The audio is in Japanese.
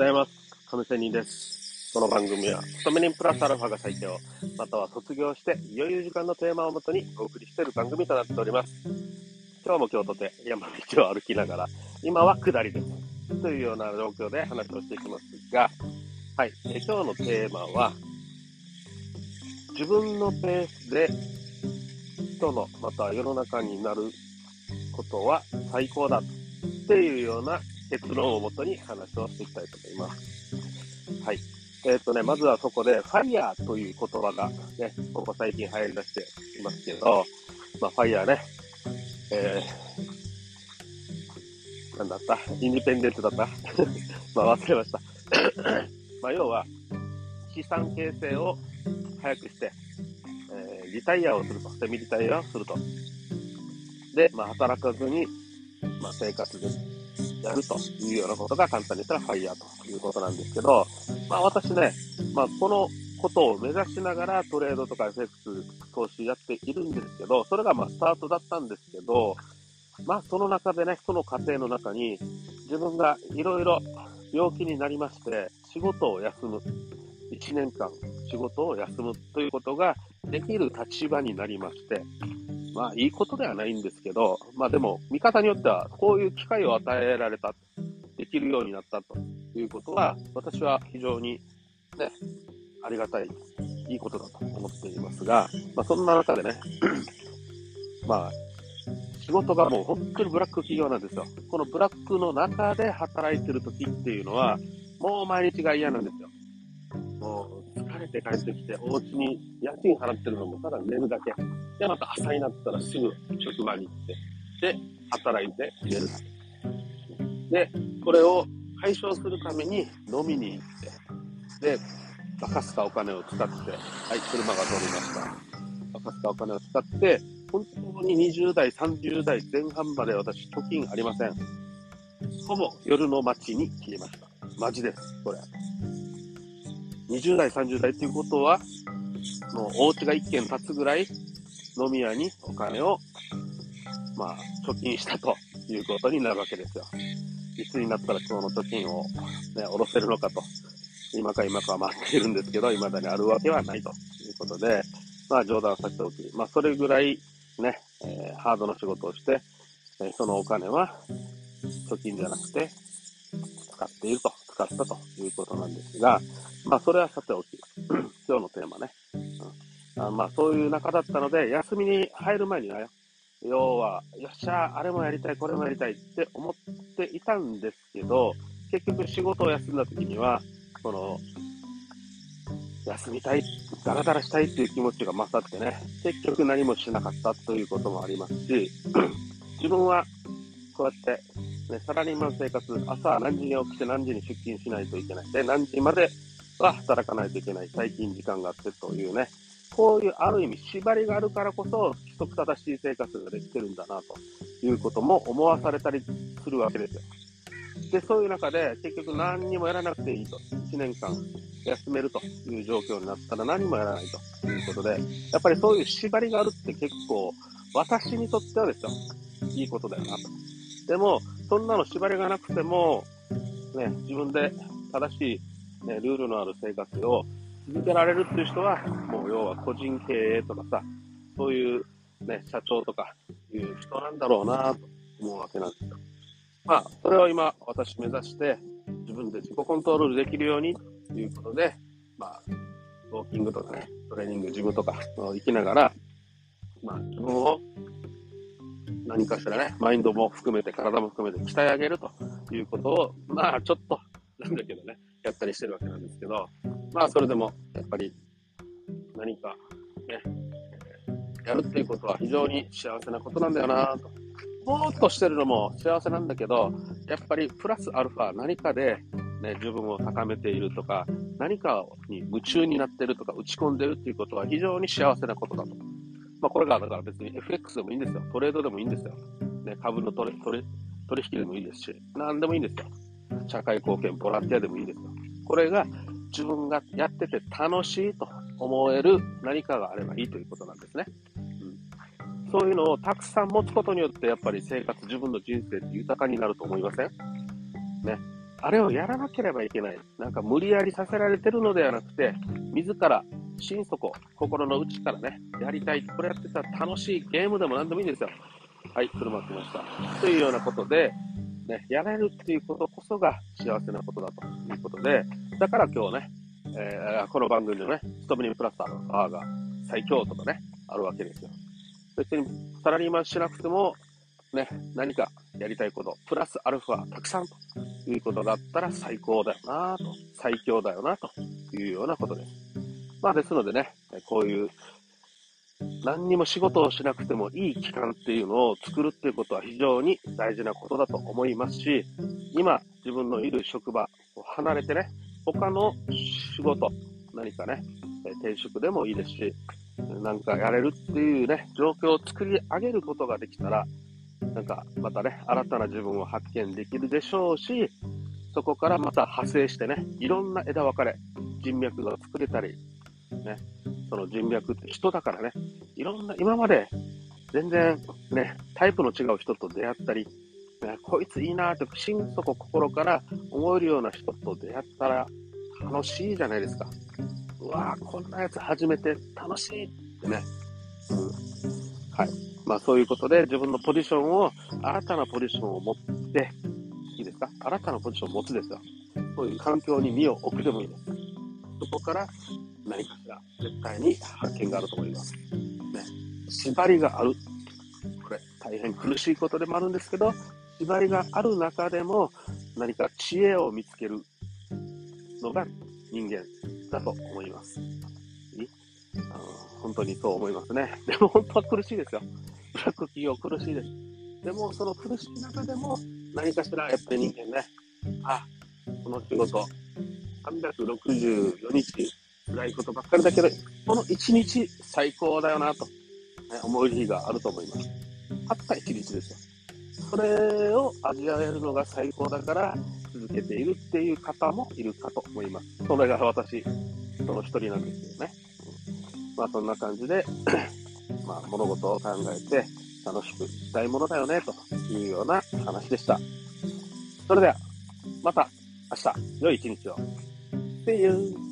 ございます。亀仙人です。この番組は、勤め人プラスアルファが最強、または卒業して余裕時間のテーマをもとにお送りしている番組となっております。今日も今日とて山道を歩きながら、今は下りです。というような状況で話をしていきますが、はい、え今日のテーマは、自分のペースで人の、または世の中になることは最高だっていうような結論をもとに話をしていきたいと思います。はい。えっ、ー、とね、まずはそこで、ファイヤーという言葉がね、ここ最近流行り出していますけど、まあ、ファイヤーね、えー、なんだった？インディペンデントだった？まあ忘れました まあ要は、資産形成を早くして、えー、リタイアをすると、セミリタイアをすると。で、まあ働かずに、まあ生活でやるというようなことが簡単に言ったらファイヤーということなんですけど、まあ私ね、まあこのことを目指しながらトレードとか FX 投資やっているんですけど、それがまあスタートだったんですけど、まあその中でね、その過程の中に自分がいろいろ病気になりまして、仕事を休む。1年間仕事を休むということができる立場になりまして、まあいいことではないんですけど、まあでも見方によってはこういう機会を与えられた、できるようになったということは、私は非常にね、ありがたい、いいことだと思っていますが、まあそんな中でね、まあ仕事がもう本当にブラック企業なんですよ。このブラックの中で働いてる時っていうのは、もう毎日が嫌なんですよ。もう疲れて帰ってきて、お家に家賃払ってるのもただ寝るだけ。で、また朝になったらすぐ職場に行って、で、働いて寝る。で、これを解消するために飲みに行って、で、バカすかお金を使って、はい、車が通りました。バカすかお金を使って、本当に20代、30代前半まで私、貯金ありません。ほぼ夜の街に消えました。マジです、これ。20代、30代っていうことは、もうお家が1軒建つぐらい飲み屋にお金を、まあ、貯金したということになるわけですよ。いつになったら今日の貯金を、ね、下ろせるのかと。今か今かは待っているんですけど、未だにあるわけはないということで、まあ冗談させておき、まあそれぐらいね、えー、ハードな仕事をして、えー、そのお金は貯金じゃなくて使っていると、使ったということなんですが、まあそれはさておき、今日のテーマね。うん、あまあそういう中だったので、休みに入る前には、要は、よっしゃ、あれもやりたい、これもやりたいって思っていたんですけど、結局仕事を休んだ時には、この、休みたい、ダラダラしたいっていう気持ちが勝ってね、結局何もしなかったということもありますし、自分はこうやって、ね、サラリーマン生活、朝何時に起きて何時に出勤しないといけない。で、何時までは働かないといけない。最近時間があってというね、こういうある意味縛りがあるからこそ、規則正しい生活ができてるんだな、ということも思わされたりするわけですよ。で、そういう中で、結局何にもやらなくていいと。1年間休めるという状況になったら何もやらないということで、やっぱりそういう縛りがあるって結構、私にとってはですよ、いいことだよなと。でも、そんなの縛りがなくても、ね、自分で正しい、ね、ルールのある生活を続けられるっていう人は、もう要は個人経営とかさ、そういうね、社長とかいう人なんだろうなと思うわけなんですよ。まあ、それを今、私目指して、自分で自己コントロールできるようにということで、まあ、ウォーキングとかね、トレーニング、ジムとか行きながら、まあ、自分を何かしらね、マインドも含めて、体も含めて鍛え上げるということを、まあ、ちょっと、んだけどね、やったりしてるわけなんですけど、まあ、それでも、やっぱり、何か、ね、やるっていうことは非常に幸せなことなんだよなとぼーっとしてるのも幸せなんだけど、やっぱりプラスアルファ何かで、ね、自分を高めているとか、何かに夢中になってるとか、打ち込んでるっていうことは非常に幸せなことだと。まあ、これがだから別に FX でもいいんですよ。トレードでもいいんですよ。ね、株の取取取引でもいいですし、何でもいいんですよ。社会貢献、ボランティアでもいいですよ。これが自分がやってて楽しいと思える何かがあればいいということなんですね。そういうのをたくさん持つことによって、やっぱり生活、自分の人生って豊かになると思いません？ね。あれをやらなければいけない。なんか無理やりさせられてるのではなくて、自ら心底、心の内からね、やりたい。これやってたら楽しいゲームでも何でもいいんですよ。はい、車来ました。というようなことで、ね、やれるっていうことこそが幸せなことだということで、だから今日ね、えー、この番組のね、ストムニプラスターのパワーが最強とかね、あるわけですよ。別にサラリーマンしなくても、ね、何かやりたいこと、プラスアルファたくさんということだったら最高だよなと、最強だよなというようなことです。まあですのでね、こういう何にも仕事をしなくてもいい期間っていうのを作るっていうことは非常に大事なことだと思いますし、今自分のいる職場を離れてね、他の仕事、何かね、転職でもいいですし、なんかやれるっていうね、状況を作り上げることができたら、なんかまたね、新たな自分を発見できるでしょうし、そこからまた派生してね、いろんな枝分かれ、人脈が作れたり、ね、その人脈って人だからね、いろんな、今まで全然ね、タイプの違う人と出会ったり、ね、こいついいなって心底心から思えるような人と出会ったら楽しいじゃないですか。うわぁ、こんなやつ初めて楽しいってね。うん。はい。まあそういうことで自分のポジションを、新たなポジションを持って、いいですか？新たなポジションを持つですよ。そういう環境に身を置くでもいいです。そこから何かしら絶対に発見があると思います。ね。縛りがある。これ大変苦しいことでもあるんですけど、縛りがある中でも何か知恵を見つけるのが人間だと思います。本当にそう思いますね。でも本当は苦しいですよ。ブラック企業苦しいです。でもその苦しい中でも何かしらやっぱり人間ね、あ、この仕事、364日辛いことばっかりだけど、この1日最高だよなと、ね、思う日があると思います。たった1日ですよ。それを味わえるのが最高だから、続けているっていう方もいるかと思います。それが私、その一人なんですよね。まあそんな感じで まあ物事を考えて楽しくしたいものだよね、というような話でした。それでは、また明日、良い一日を。See you!